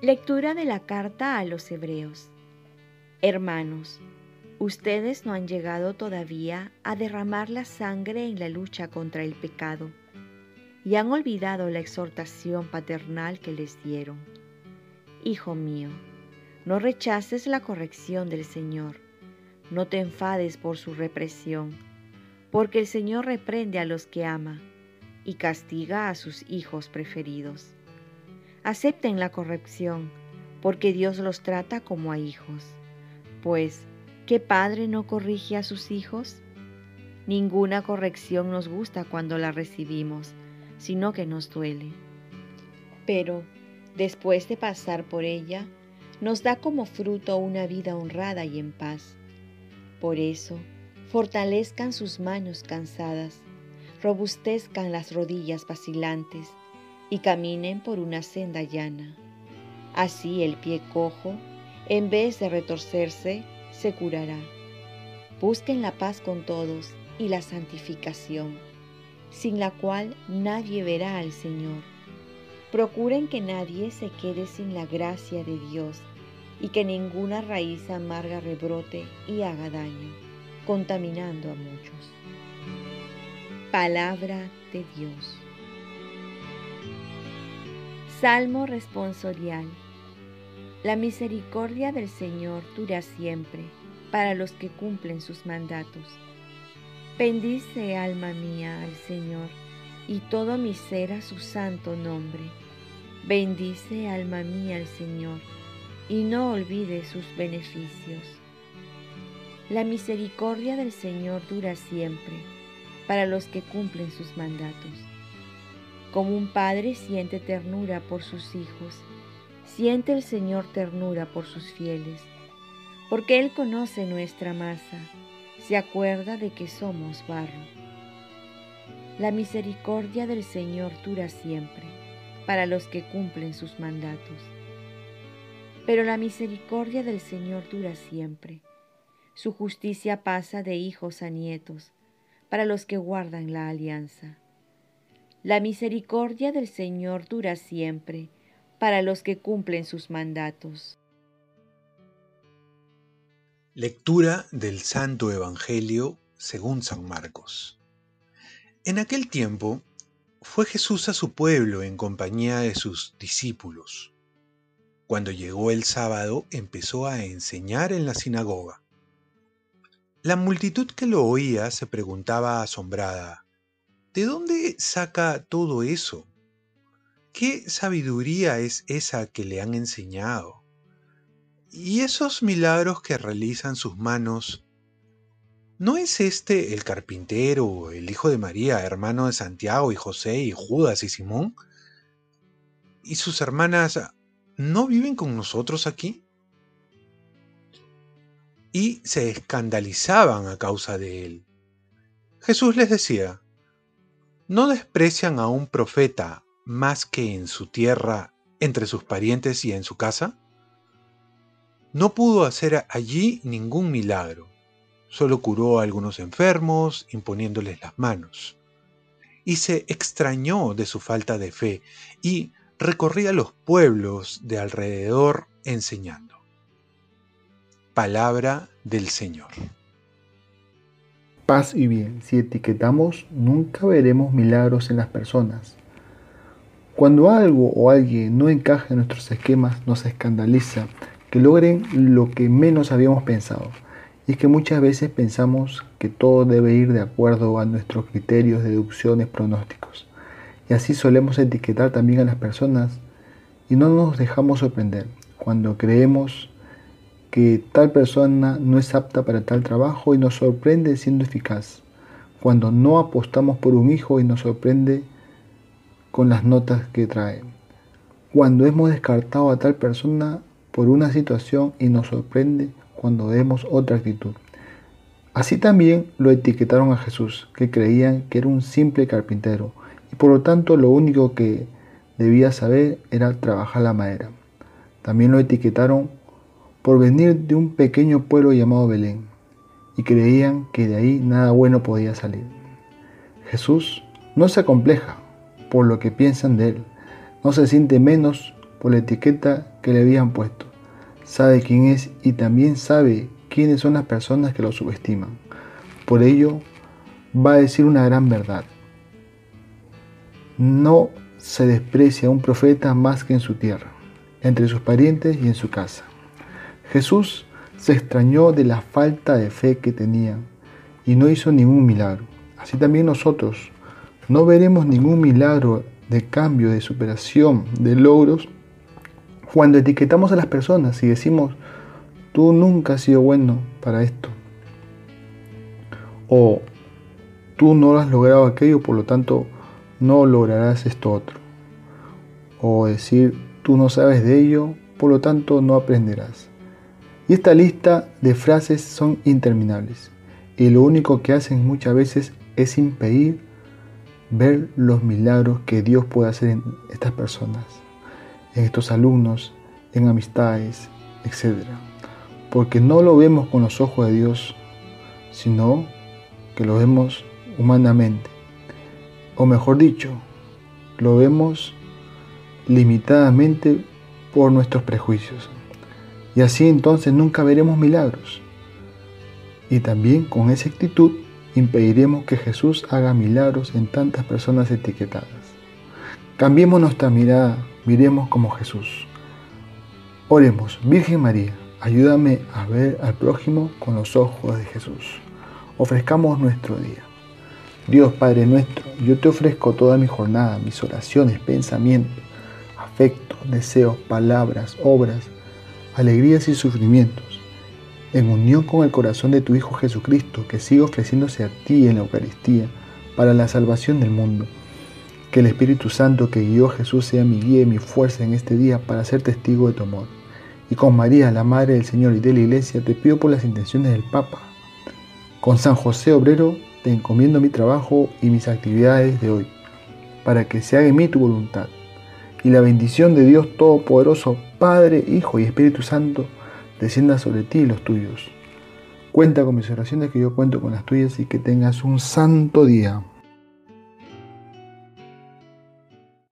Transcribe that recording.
Lectura de la carta a los Hebreos. Hermanos, ustedes no han llegado todavía a derramar la sangre en la lucha contra el pecado y han olvidado la exhortación paternal que les dieron. Hijo mío, no rechaces la corrección del Señor, no te enfades por su represión, porque el Señor reprende a los que ama y castiga a sus hijos preferidos. Acepten la corrección, porque Dios los trata como a hijos. Pues, ¿qué padre no corrige a sus hijos? Ninguna corrección nos gusta cuando la recibimos, sino que nos duele. Pero, después de pasar por ella, nos da como fruto una vida honrada y en paz. Por eso, fortalezcan sus manos cansadas, robustezcan las rodillas vacilantes, y caminen por una senda llana. Así el pie cojo, en vez de retorcerse, se curará. Busquen la paz con todos y la santificación, sin la cual nadie verá al Señor. Procuren que nadie se quede sin la gracia de Dios y que ninguna raíz amarga rebrote y haga daño, contaminando a muchos. Palabra de Dios. Salmo responsorial. La misericordia del Señor dura siempre para los que cumplen sus mandatos. Bendice, alma mía, al Señor, y todo mi ser a su santo nombre. Bendice, alma mía, al Señor, y no olvide sus beneficios. La misericordia del Señor dura siempre para los que cumplen sus mandatos. Como un padre siente ternura por sus hijos, siente el Señor ternura por sus fieles, porque Él conoce nuestra masa, se acuerda de que somos barro. La misericordia del Señor dura siempre para los que cumplen sus mandatos. Pero la misericordia del Señor dura siempre. Su justicia pasa de hijos a nietos para los que guardan la alianza. La misericordia del Señor dura siempre para los que cumplen sus mandatos. Lectura del Santo Evangelio según San Marcos. En aquel tiempo fue Jesús a su pueblo en compañía de sus discípulos. Cuando llegó el sábado empezó a enseñar en la sinagoga. La multitud que lo oía se preguntaba asombrada, ¿De dónde saca todo eso? ¿Qué sabiduría es esa que le han enseñado? ¿Y esos milagros que realizan sus manos? ¿No es este el carpintero, el hijo de María, hermano de Santiago y José y Judas y Simón? ¿Y sus hermanas no viven con nosotros aquí? Y se escandalizaban a causa de él. Jesús les decía, ¿No desprecian a un profeta más que en su tierra, entre sus parientes y en su casa? No pudo hacer allí ningún milagro, solo curó a algunos enfermos imponiéndoles las manos. Y se extrañó de su falta de fe y recorría los pueblos de alrededor enseñando. Palabra del Señor paz y bien. Si etiquetamos, nunca veremos milagros en las personas. Cuando algo o alguien no encaja en nuestros esquemas, nos escandaliza que logren lo que menos habíamos pensado. Y es que muchas veces pensamos que todo debe ir de acuerdo a nuestros criterios, deducciones, pronósticos. Y así solemos etiquetar también a las personas y no nos dejamos sorprender cuando creemos que tal persona no es apta para tal trabajo y nos sorprende siendo eficaz, cuando no apostamos por un hijo y nos sorprende con las notas que trae, cuando hemos descartado a tal persona por una situación y nos sorprende cuando vemos otra actitud. Así también lo etiquetaron a Jesús, que creían que era un simple carpintero y por lo tanto lo único que debía saber era trabajar la madera. También lo etiquetaron por venir de un pequeño pueblo llamado Belén, y creían que de ahí nada bueno podía salir. Jesús no se acompleja por lo que piensan de él, no se siente menos por la etiqueta que le habían puesto. Sabe quién es y también sabe quiénes son las personas que lo subestiman. Por ello, va a decir una gran verdad. No se desprecia a un profeta más que en su tierra, entre sus parientes y en su casa. Jesús se extrañó de la falta de fe que tenían y no hizo ningún milagro. Así también nosotros no veremos ningún milagro de cambio, de superación, de logros, cuando etiquetamos a las personas y decimos, tú nunca has sido bueno para esto, o tú no has logrado aquello, por lo tanto no lograrás esto otro, o decir, tú no sabes de ello, por lo tanto no aprenderás. Y esta lista de frases son interminables y lo único que hacen muchas veces es impedir ver los milagros que Dios puede hacer en estas personas, en estos alumnos, en amistades, etc. Porque no lo vemos con los ojos de Dios, sino que lo vemos humanamente. O mejor dicho, lo vemos limitadamente por nuestros prejuicios. Y así entonces nunca veremos milagros. Y también con esa actitud impediremos que Jesús haga milagros en tantas personas etiquetadas. Cambiemos nuestra mirada, miremos como Jesús. Oremos, Virgen María, ayúdame a ver al prójimo con los ojos de Jesús. Ofrezcamos nuestro día. Dios Padre nuestro, yo te ofrezco toda mi jornada, mis oraciones, pensamientos, afectos, deseos, palabras, obras, alegrías y sufrimientos en unión con el corazón de tu Hijo Jesucristo, que sigue ofreciéndose a ti en la Eucaristía para la salvación del mundo. Que el Espíritu Santo que guió a Jesús sea mi guía y mi fuerza en este día para ser testigo de tu amor. Y con María, la Madre del Señor y de la Iglesia, te pido por las intenciones del Papa. Con San José Obrero te encomiendo mi trabajo y mis actividades de hoy, para que se haga en mí tu voluntad. Y la bendición de Dios Todopoderoso, Padre, Hijo y Espíritu Santo, descienda sobre ti y los tuyos. Cuenta con mis oraciones que yo cuento con las tuyas y que tengas un santo día.